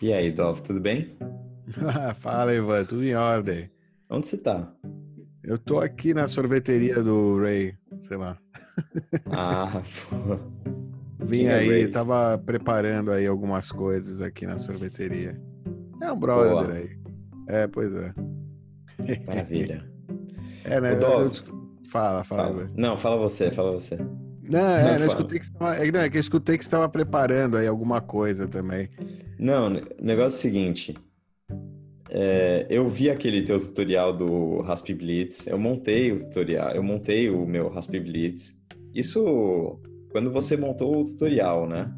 E aí, Dov, tudo bem? Fala, Ivan, tudo em ordem. Onde você tá? Eu tô aqui na sorveteria do Ray, sei lá. Ah, pô. Vim Quem é aí, Ray? tava preparando aí algumas coisas aqui na sorveteria. É um brother Boa. aí. É, pois é. Maravilha. É, né? Dov. eu- Fala, fala, Fala. Não, fala você, fala você. Não, é, Não, eu fala. escutei que você tava, é, não, é que eu escutei que você estava preparando aí alguma coisa também. Não, o negócio é o seguinte. é, eu vi aquele teu tutorial do Rasp Blitz, eu montei o tutorial, eu montei o meu Rasp Blitz. Isso quando você montou o tutorial, né?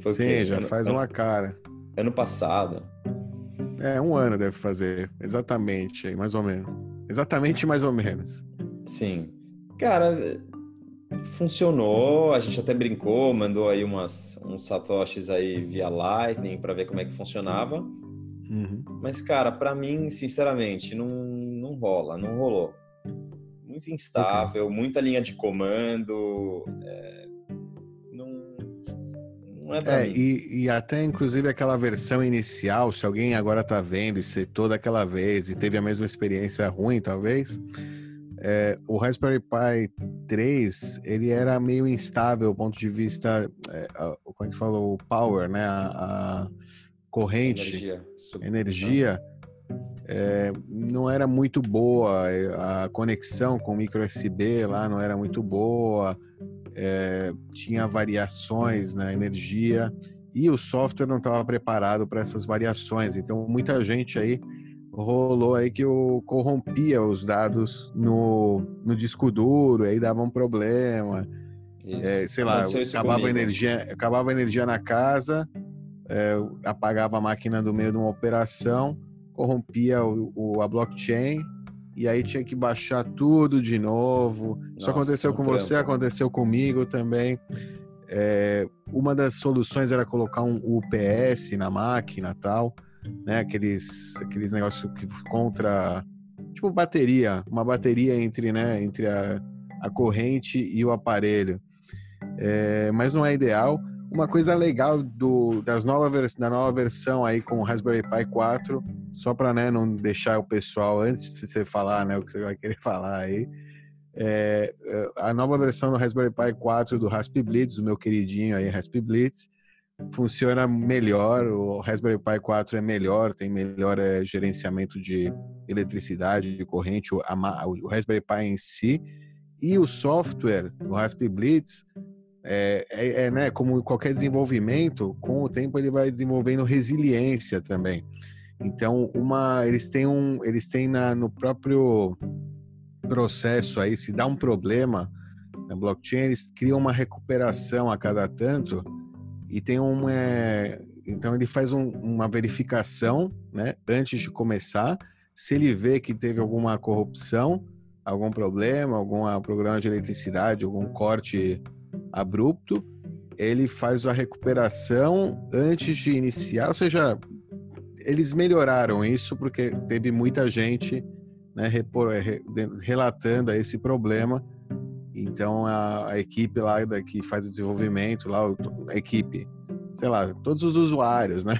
Foi Sim, já Ano- faz ano- uma cara. Ano passado. É, um ano deve fazer. Exatamente, mais ou menos. Exatamente mais ou menos. Sim. Cara, funcionou, a gente até brincou, mandou aí umas, uns satoshis aí via Lightning para ver como é que funcionava. Uhum. Mas, cara, pra mim, sinceramente, não, não rola, não rolou. Muito instável, muita linha de comando. é, não, não é pra É, mim. e, e até inclusive aquela versão inicial, se alguém agora tá vendo e setou daquela vez e teve a mesma experiência ruim, talvez, é, o Raspberry Pi 3, ele era meio instável do ponto de vista, é, a- como é que falou, o power, né, a, a corrente, Energia. energia, é, não era muito boa, é, a conexão com o micro USB lá não era muito boa, é, tinha variações na energia e o software não estava preparado para essas variações. Então, muita gente aí rolou aí que o corrompia os dados no, no disco duro, aí dava um problema. Isso. É, sei lá, Aconteceu isso acabava comigo. energia, acabava energia na casa, é, apagava a máquina do meio de uma operação, corrompia o, o- a blockchain e aí tinha que baixar tudo de novo. Isso Nossa, aconteceu um com você, aconteceu comigo também. É, uma das soluções era colocar um UPS na máquina tal, né? Aqueles, aqueles negócios que contra tipo bateria, uma bateria entre, né, entre a, a corrente e o aparelho. É, mas não é ideal. Uma coisa legal do, das nova da nova versão aí com o Raspberry Pi 4, só para né, não deixar o pessoal, antes de você falar né, o que você vai querer falar aí, é, a nova versão do Raspberry Pi 4 do Rasp Blitz, do meu queridinho aí, Rasp Blitz, funciona melhor, o Raspberry Pi 4 é melhor, tem melhor é, gerenciamento de eletricidade, de corrente, o, a o Raspberry Pi em si, e o software, o Rasp Blitz, é, é, é, né, como qualquer desenvolvimento, com o tempo ele vai desenvolvendo resiliência também. Então, uma, eles têm um, eles têm na, no próprio processo aí, se dá um problema na blockchain, eles criam uma recuperação a cada tanto e tem um, é, então ele faz um- uma verificação, né, antes de começar, se ele vê que teve alguma corrupção, algum problema, algum ah, programa de eletricidade, algum corte abrupto, ele faz a recuperação antes de iniciar, ou seja, eles melhoraram isso porque teve muita gente né, relatando esse problema. Então a, a equipe lá da, que faz o desenvolvimento, lá, a equipe, sei lá, todos os usuários, né?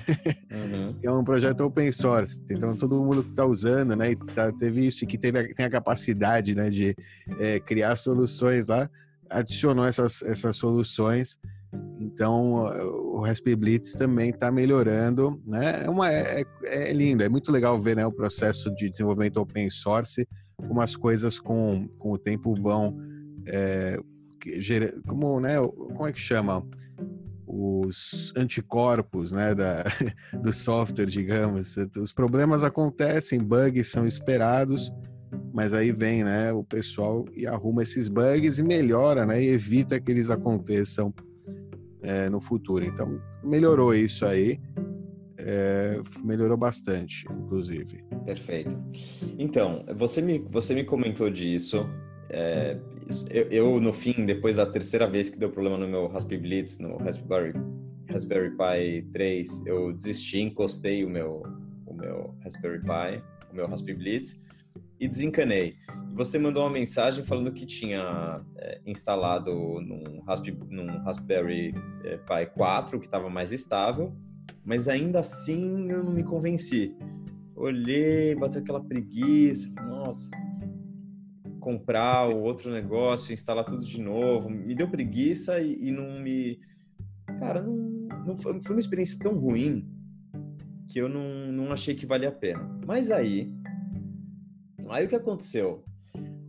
Uhum. É um projeto open source, então todo mundo que está usando, né, e tá- teve isso e que teve a, tem a capacidade, né, de é, criar soluções lá, adicionou essas, essas soluções. Então o Raspberry Blitz também está melhorando, né? É, uma, é, é lindo, é muito legal ver, né, o processo de desenvolvimento open source, como as coisas com, com o tempo vão é, como, né, como é que chama? Os anticorpos, né, da, do software, digamos. Os problemas acontecem, bugs são esperados, mas aí vem, né, o pessoal e arruma esses bugs e melhora, né, e evita que eles aconteçam é, no futuro. Então, melhorou isso aí, é, melhorou bastante, inclusive. Perfeito. Então, você me, você me comentou disso. é, eu, eu, no fim, depois da terceira vez que deu problema no meu Raspberry Blitz, no Raspberry, Raspberry Pi 3, eu desisti, encostei o meu, o meu Raspberry Pi, o meu Raspberry Blitz, e desencanei. Você mandou uma mensagem falando que tinha é, instalado num, Rasp, num Raspberry é, Pi 4, que estava mais estável, mas ainda assim eu não me convenci. Olhei, bateu aquela preguiça, nossa, comprar o outro negócio, instalar tudo de novo. Me deu preguiça e, e não me. Cara, não, não foi, foi, uma experiência tão ruim que eu não, não achei que valia a pena. Mas aí. Aí o que aconteceu?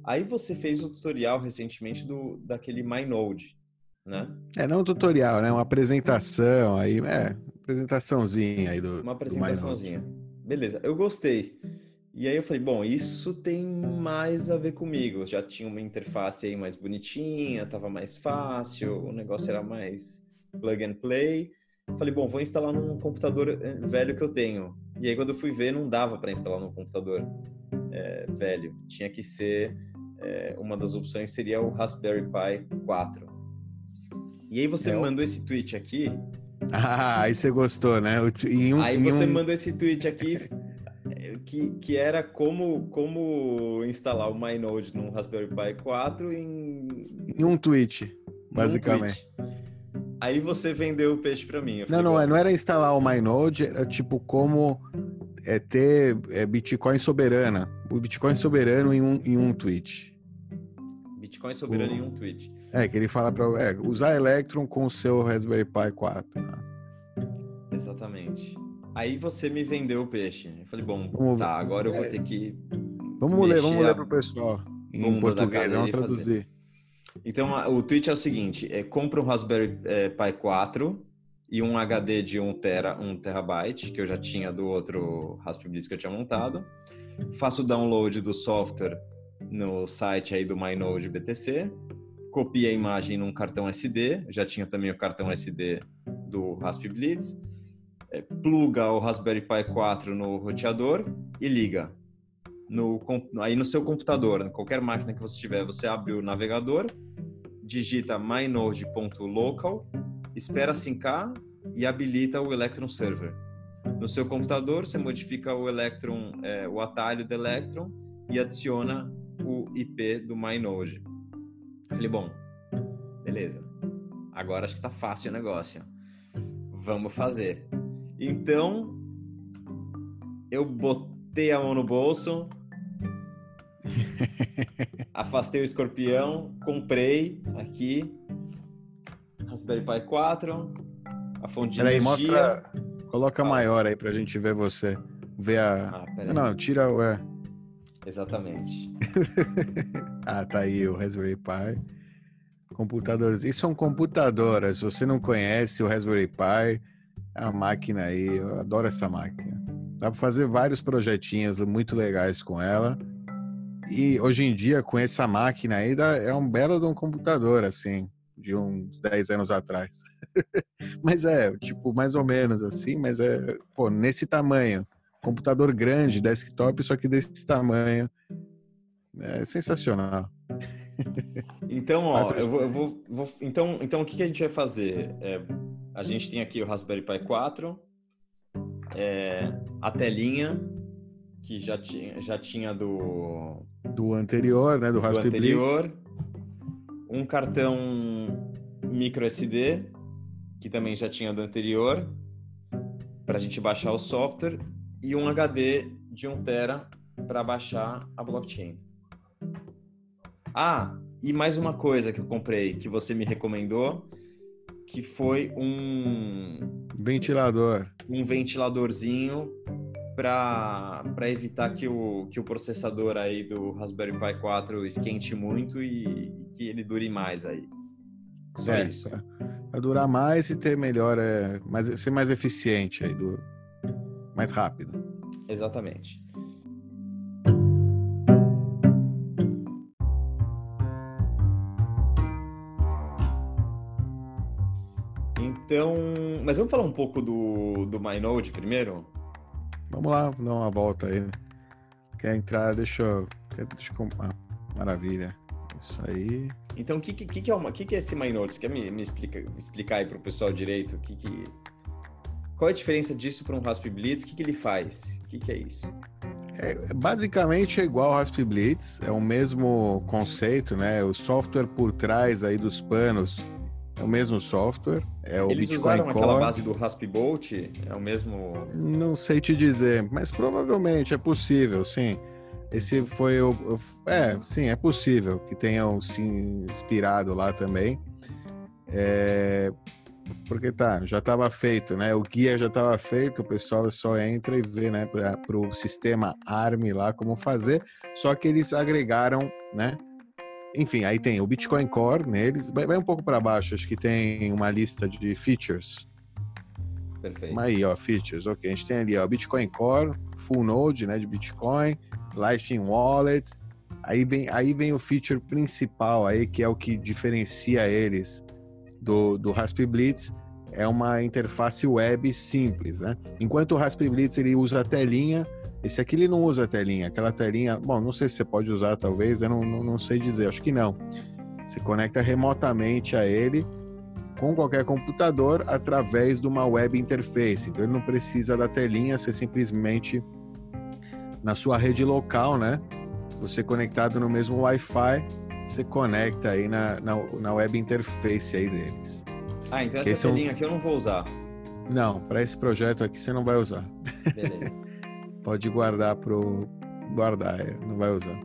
Aí você fez o tutorial recentemente do daquele MyNode, né? É, não um tutorial, né? Uma apresentação aí, é, apresentaçãozinha aí do Uma apresentaçãozinha. Do Beleza, eu gostei. E aí eu falei, bom, isso tem mais a ver comigo. Já tinha uma interface aí mais bonitinha, tava mais fácil, o negócio era mais plug and play. Falei, bom, vou instalar num computador eh, velho que eu tenho. E aí quando eu fui ver, não dava para instalar num computador é, velho. Tinha que ser é, uma das opções seria o Raspberry Pi 4. E aí você é, mandou esse tweet aqui. Ah, aí você gostou, né? Um, aí você um... mandou esse tweet aqui que, que era como, como instalar o MyNode num Raspberry Pi 4 em... Em um tweet, basicamente. Um tweet. Aí você vendeu o peixe para mim. Não, não, é, não era instalar o MyNode, era tipo como é, ter é, Bitcoin soberana. O Bitcoin soberano em um, em um tweet. Bitcoin soberano o... em um tweet. É, que ele fala para é, usar Electron com o seu Raspberry Pi 4. Né? Exatamente. Aí você me vendeu o peixe. Eu falei, bom, vamos, tá, agora eu vou é, ter que. Vamos ler, vamos ler pro pessoal. Em português, vamos traduzir. Fazer. Então, o tweet é o seguinte: é, compra um Raspberry é, Pi 4 e um HD de 1 tera, 1 terabyte, que eu já tinha do outro Raspberry Pi que eu tinha montado. Faço o download do software no site aí do MyNode BTC. Copia a imagem num cartão SD, já tinha também o cartão SD do Raspberry Blitz pluga o Raspberry Pi 4 no roteador e liga. No, aí no seu computador, em qualquer máquina que você tiver, você abre o navegador, digita mynode.local, espera sincar e habilita o Electron Server. No seu computador, você modifica o Electron, é, o atalho do Electron e adiciona o IP do MyNode. Falei, bom, beleza. Agora acho que tá fácil o negócio. Vamos fazer. Então, eu botei a mão no bolso, afastei o escorpião, comprei aqui Raspberry Pi 4, a fonte de Peraí, energia. mostra, coloca ah. maior aí pra gente ver você, ver a... Ah, não, não, tira o... É. Exatamente. ah, tá aí o Raspberry Pi. Computadores. Isso é um computador. Se você não conhece o Raspberry Pi, a máquina aí, eu adoro essa máquina. Dá para fazer vários projetinhos muito legais com ela. E hoje em dia, com essa máquina aí, é um belo de um computador, assim, de uns 10 anos atrás. mas é, tipo, mais ou menos assim, mas é, pô, nesse tamanho. Computador grande, desktop, só que desse tamanho. É sensacional. Então, ó, eu vou, eu vou, vou, então, então o que, que a gente vai fazer? É, a gente tem aqui o Raspberry Pi 4, é, a telinha que já tinha, já tinha do do anterior, né, do, do Raspberry anterior, Blitz. um cartão micro SD que também já tinha do anterior para a gente baixar o software e um HD de 1 tera para baixar a blockchain. Ah, e mais uma coisa que eu comprei que você me recomendou que foi um ventilador, um ventiladorzinho para evitar que o, que o processador aí do Raspberry Pi 4 esquente muito e, e que ele dure mais aí. Só é, isso. Para durar mais e ter melhor, é, mais, ser mais eficiente aí, do, mais rápido. Exatamente. Então, mas vamos falar um pouco do, do MyNode primeiro? Vamos lá, dar uma volta aí. Quer entrar? Deixa eu. Deixa eu ah, maravilha. Isso aí. Então, o que, que, que, é uma, que, que é esse MyNode? Você quer me, me explica, explicar aí para o pessoal direito? Que, que, qual é a diferença disso para um Raspberry Blitz? O que, que ele faz? O que, que é isso? É, basicamente é igual ao Raspberry Blitz, é o mesmo conceito, né? O software por trás aí dos panos é o mesmo software, é o Eles Bitcoin usaram Core. aquela base do Raspbolt? É o mesmo... Não sei te dizer, mas provavelmente é possível, sim. Esse foi o. É, sim, é possível que tenham se inspirado lá também. É, porque tá, já estava feito, né? O guia já estava feito, o pessoal só entra e vê, né, para o sistema ARM lá como fazer. Só que eles agregaram, né? Enfim, aí tem o Bitcoin Core neles. Vai, um pouco para baixo, acho que tem uma lista de features. Perfeito. Mas aí, ó, features, ok. A gente tem ali, ó, Bitcoin Core, Full Node, né, de Bitcoin, Lightning Wallet. Aí vem, aí vem o feature principal aí, que é o que diferencia eles do, do Raspberry Blitz, é uma interface web simples, né? Enquanto o Raspberry Blitz ele usa a telinha, esse aqui ele não usa a telinha. Aquela telinha, bom, não sei se você pode usar, talvez, eu não, não, não sei dizer, acho que não. Você conecta remotamente a ele com qualquer computador através de uma web interface. Então ele não precisa da telinha, você simplesmente na sua rede local, né? Você conectado no mesmo Wi-Fi, você conecta aí na, na, na web interface aí deles. Ah, então essa Esse é um- telinha aqui eu não vou usar. Não, para esse projeto aqui você não vai usar. Beleza. Pode guardar pro guardar, é, não vai usar.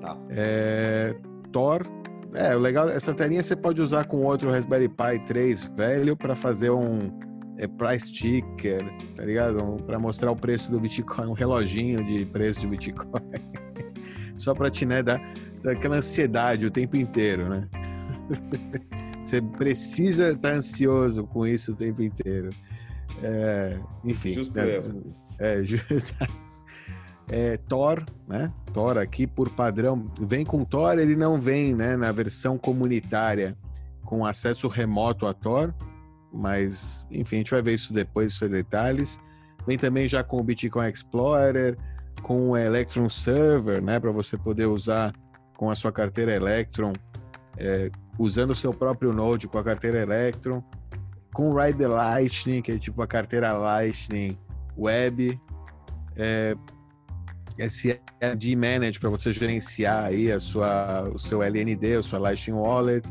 tá. É, Tor. É, o legal, essa telinha você pode usar com outro Raspberry Pi 3 velho para fazer um é, price ticker, tá ligado? Para mostrar o preço do Bitcoin, um reloginho de preço de Bitcoin. Só para te né, dar, aquela ansiedade o tempo inteiro, né? você precisa estar ansioso com isso o tempo inteiro. É, enfim. Justo né. É. É, Tor, né? Tor aqui por padrão vem com Tor, ele não vem, né, na versão comunitária com acesso remoto a Tor, mas enfim, a gente vai ver isso depois, é detalhes. Vem também já com o Bitcoin Explorer, com o Electron Server, né, para você poder usar com a sua carteira Electron, é, usando o seu próprio Node com a carteira Electron, com o Ride the Lightning, que é tipo a carteira Lightning Web, é, esse LD Manage para você gerenciar aí a sua, o seu LND, a sua Lightning Wallet,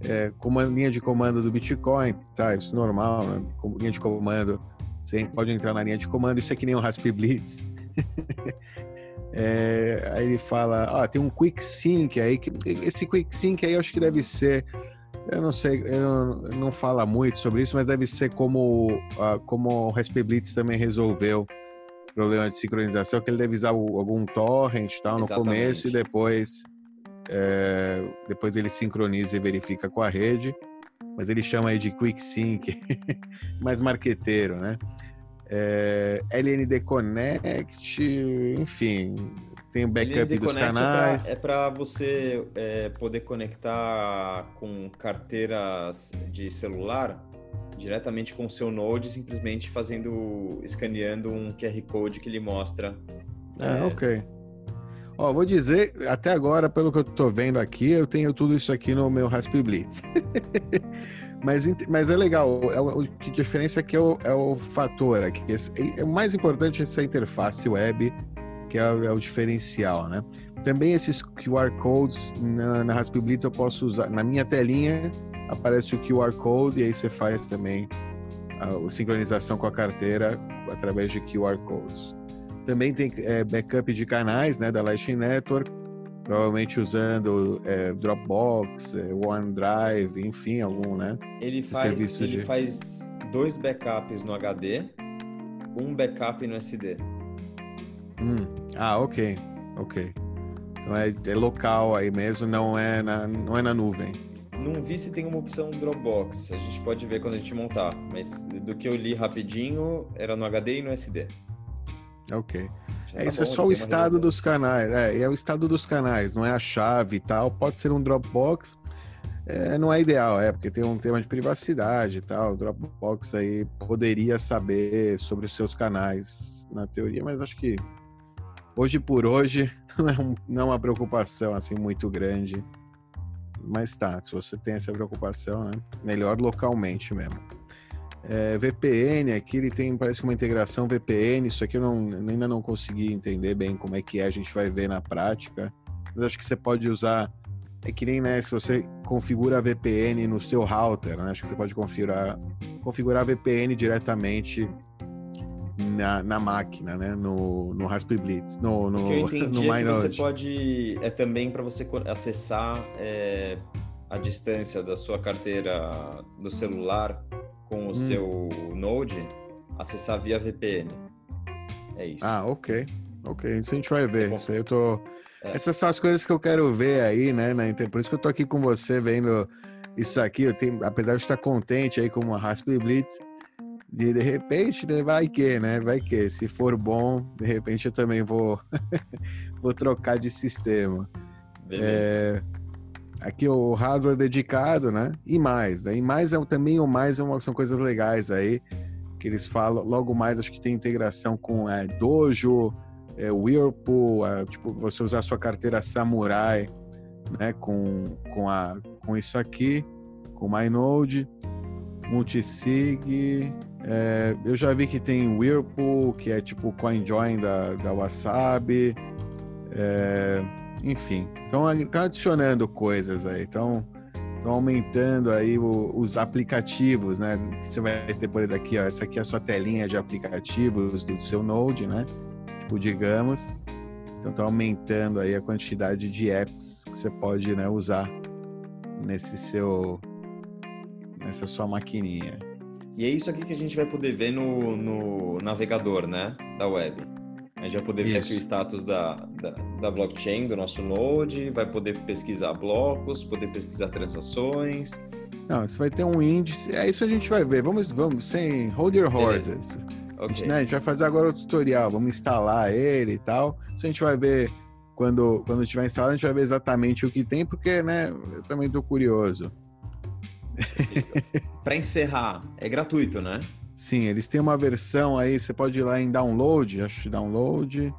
é, com uma linha de comando do Bitcoin, tá? Isso é normal, né? Com linha de comando, você pode entrar na linha de comando, isso é que nem o Raspberry Blitz. É, aí ele fala, ó, tem um Quick Sync aí, que, esse Quick Sync aí eu acho que deve ser, eu não sei, eu não, fala muito sobre isso, mas deve ser como, ah, como o Raspberry Blitz também resolveu problema de sincronização, que ele deve usar o- algum torrent tal no Exatamente. começo e depois é, depois ele sincroniza e verifica com a rede, mas ele chama aí de Quick Sync, mais marqueteiro, né? É, LND Connect, enfim, tem o backup dos canais. É para você é, poder conectar com carteiras de celular diretamente com o seu Node, simplesmente fazendo, escaneando um QR Code que ele mostra. Ah, é, ok. Ó, vou dizer, até agora, pelo que eu tô vendo aqui, eu tenho tudo isso aqui no meu Raspberry Blitz. mas, mas é legal, é o, que diferença aqui é o, é o fator aqui. Esse- É, o mais importante é essa interface web, que é, o- é o diferencial, né? Também esses QR Codes na, na Raspberry Blitz eu posso usar, na minha telinha aparece o QR Code e aí você faz também a, sincronização com a carteira através de QR Codes. Também tem é, backup de canais, né, da Lightning Network, provavelmente usando é, Dropbox, é, OneDrive, enfim, algum, né? Ele faz, ele de- faz dois backups no HD, um backup no SD. Hum, Ah, ok, ok. Então é, é local aí mesmo, não é na, não é na nuvem. Não vi se tem uma opção Dropbox. A gente pode ver quando a gente montar. Mas do que eu li rapidinho, era no HD e no SD. Ok. Já É, tá isso é bom, só já o estado dos canais. É, é o estado dos canais, não é a chave e tal. Pode ser um Dropbox, é, não é ideal, é, porque tem um tema de privacidade e tal. O Dropbox aí poderia saber sobre os seus canais, na teoria, mas acho que hoje por hoje não é, não é uma preocupação assim muito grande. Mas tá, se você tem essa preocupação, né? Melhor localmente mesmo. É, VPN aqui ele tem parece que uma integração VPN isso aqui eu não, ainda não consegui entender bem como é que é a gente vai ver na prática mas acho que você pode usar é que nem, né, se você configura a VPN no seu router, né? Acho que você pode configurar, configurar a VPN diretamente na, na máquina, né? No, no Raspberry Blitz, no, no, o que eu entendi no é você pode... É também para você acessar é, a distância da sua carteira do celular com o Hum. seu Node, acessar via VPN. É isso. Ah, ok. Ok, isso a gente vai ver. Bom. Isso aí eu tô. É. Essas são as coisas que eu quero ver aí, né? Na inter... Por isso que eu tô aqui com você vendo isso aqui. Eu tenho, apesar de estar contente aí com uma Raspberry Blitz, de, de repente, né, vai que, né? Vai que. Se for bom, de repente eu também vou, vou trocar de sistema. É, aqui o hardware dedicado, né? E mais, né? E mais é, também o mais é uma- são coisas legais aí que eles falam. Logo mais acho que tem integração com é, Dojo, é, Whirlpool, é, tipo você usar a sua carteira Samurai, né? Com com a com isso aqui, com o MyNode, multisig. É, eu já vi que tem Whirlpool, que é tipo CoinJoin da, da Wasabi. É, enfim, estão adicionando coisas aí, estão aumentando aí o- os aplicativos, né? Você vai ter, por aqui, ó, essa aqui é a sua telinha de aplicativos do seu Node, né? Tipo, digamos. Então, está aumentando aí a quantidade de apps que você pode né, usar nesse seu, nessa sua maquininha. E é isso aqui que a gente vai poder ver no, no navegador, né? Da web. A gente vai poder ver Isso. aqui o status da, da, da blockchain, do nosso Node, vai poder pesquisar blocos, poder pesquisar transações. Não, você vai ter um índice. É isso a gente vai ver. Vamos, vamos, sem hold your horses. A Ok. gente, né, a gente vai fazer agora o tutorial, vamos instalar ele e tal. Isso a gente vai ver quando, quando tiver instalado, a gente vai ver exatamente o que tem, porque, né, eu também tô curioso. Para encerrar, é gratuito, né? Sim, eles têm uma versão aí, você pode ir lá em download, acho que download.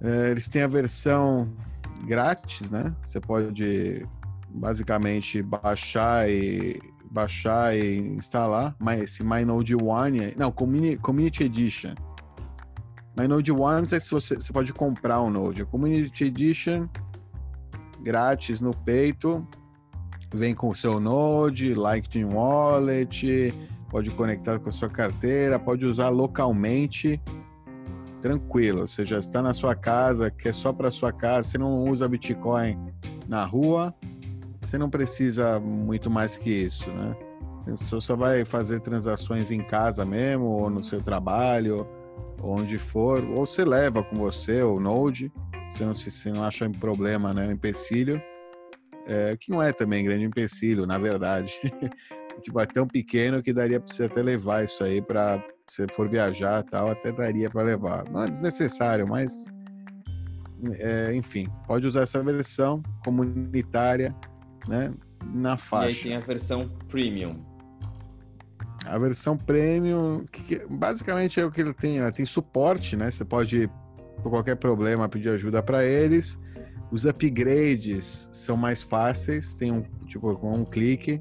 É, eles têm a versão grátis, né? Você pode basicamente baixar e baixar e instalar, mas esse MyNode One, não, Community, Community Edition. MyNode One, sei se você, você pode comprar um Node. A Community Edition, grátis no peito, vem com o seu Node, Lightning Wallet, pode conectar com a sua carteira, pode usar localmente, tranquilo. Você já está na sua casa, que é só para sua casa, você não usa Bitcoin na rua, você não precisa muito mais que isso, né? Você só vai fazer transações em casa mesmo, ou no seu trabalho, onde for, ou você leva com você o Node, você não, se você não acha um problema, né? Um empecilho, é, que não é também grande empecilho, na verdade. tipo, é tão pequeno que daria para você até levar isso aí para se for viajar tal, até daria para levar. Não é desnecessário, mas é, enfim, pode usar essa versão comunitária, né? Na E aí faixa. tem a versão premium. A versão premium, que, que- basicamente é o que ele tem. Ela tem suporte, né? Você pode, por qualquer problema, pedir ajuda para eles. Os upgrades são mais fáceis, tem um tipo com um clique.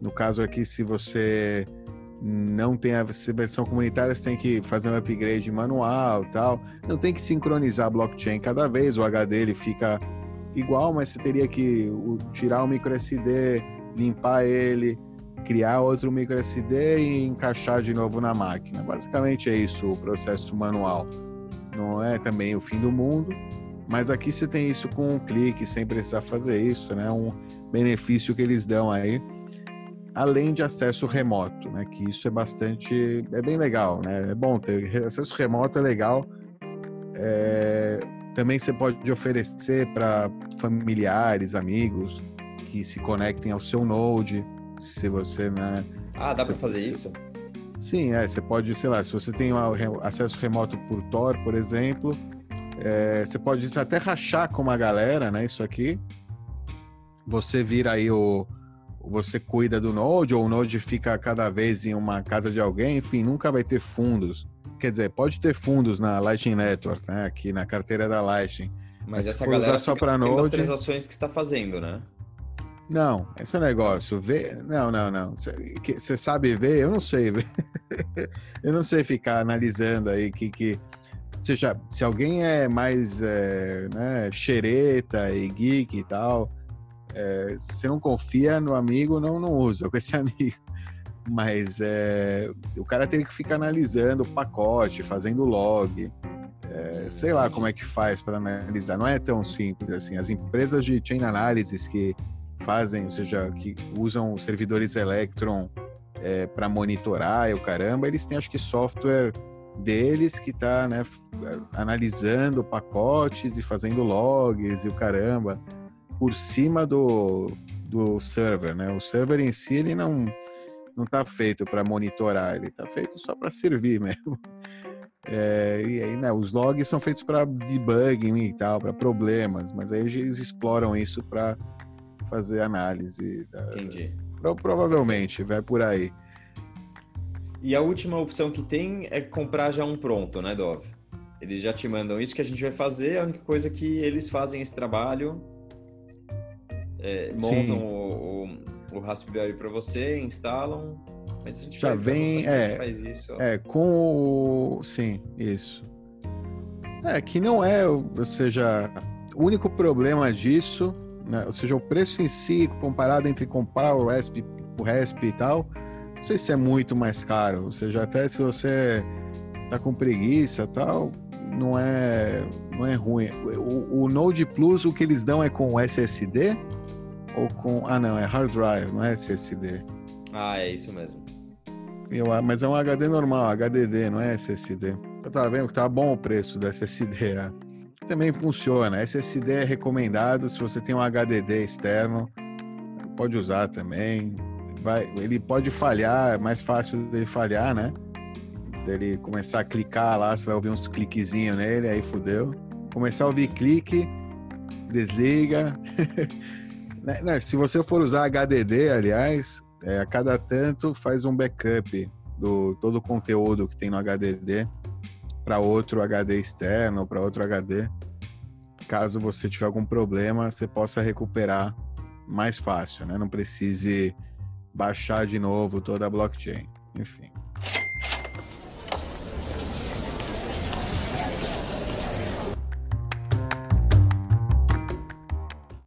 No caso aqui, se você não tem a versão comunitária, você tem que fazer um upgrade manual, tal. Não tem que sincronizar a blockchain cada vez. O HD ele fica igual, mas você teria que tirar o micro SD, limpar ele, criar outro micro SD e encaixar de novo na máquina. Basicamente é isso o processo manual. Não é também o fim do mundo, mas aqui você tem isso com um clique, sem precisar fazer isso, né? Um benefício que eles dão aí, além de acesso remoto, né? Que isso é bastante, é bem legal, né? É bom ter acesso remoto, é legal. É, também você pode oferecer para familiares, amigos que se conectem ao seu Node, se você, né? Ah, dá para fazer isso? Sim, é, você pode, sei lá, se você tem um acesso remoto por Tor, por exemplo, é, você pode até rachar com uma galera, né? Isso aqui. Você vira aí o. Você cuida do Node, ou o Node fica cada vez em uma casa de alguém, enfim, nunca vai ter fundos. Quer dizer, pode ter fundos na Lightning Network, né? Aqui na carteira da Lightning. Mas, Mas essa galera usar só das Node- transações que está fazendo, né? Não, esse negócio, ver. Não, não, não. Você sabe ver? Eu não sei ver. eu não sei ficar analisando aí que. que... Seja, se alguém é mais é, né, xereta e geek e tal, É, você não confia no amigo, não, não usa com esse amigo. Mas é, o cara tem que ficar analisando o pacote, fazendo log. É, sei lá como é que faz para analisar. Não é tão simples assim. As empresas de chain analysis que fazem, ou seja, que usam servidores Electron é, para monitorar e o caramba, eles têm acho que software deles que está né, analisando pacotes e fazendo logs e o caramba por cima do, do server, né? O server em si ele não não está feito para monitorar, ele está feito só para servir mesmo. É, e aí, né, os logs são feitos para debugging e tal, para problemas, mas aí eles exploram isso para fazer análise. Entendi. Pro, provavelmente, vai por aí. E a última opção que tem é comprar já um pronto, né, Dov? Eles já te mandam isso que a gente vai fazer, a única coisa que eles fazem esse trabalho, é, montam o, o, o, Raspberry para você, instalam, mas a gente já vem, é, faz isso. É, com o... Sim, isso. É, que não é, ou seja, o único problema disso, né, ou seja, o preço em si, comparado entre comprar o Rasp, o Rasp e tal, não sei se é muito mais caro. Ou seja, até se você tá com preguiça tal, não é, não é ruim. O, o Node Plus, o que eles dão é com SSD? Ou com. Ah, não, é hard drive, não é SSD. Ah, é isso mesmo. Eu, mas é um HD normal, HDD, não é SSD. Eu tava vendo que tá bom o preço do SSD. É. Também funciona. SSD é recomendado se você tem um HDD externo. Pode usar também vai, ele pode falhar, é mais fácil dele falhar, né? Dele começar a clicar lá, você vai ouvir uns cliquezinhos nele, aí fudeu. Começar a ouvir clique, desliga. Né, né, se você for usar HDD, aliás, é, a cada tanto faz um backup do todo o conteúdo que tem no HDD para outro HD externo, para outro HD. Caso você tiver algum problema, você possa recuperar mais fácil, né? Não precise baixar de novo toda a blockchain. Enfim.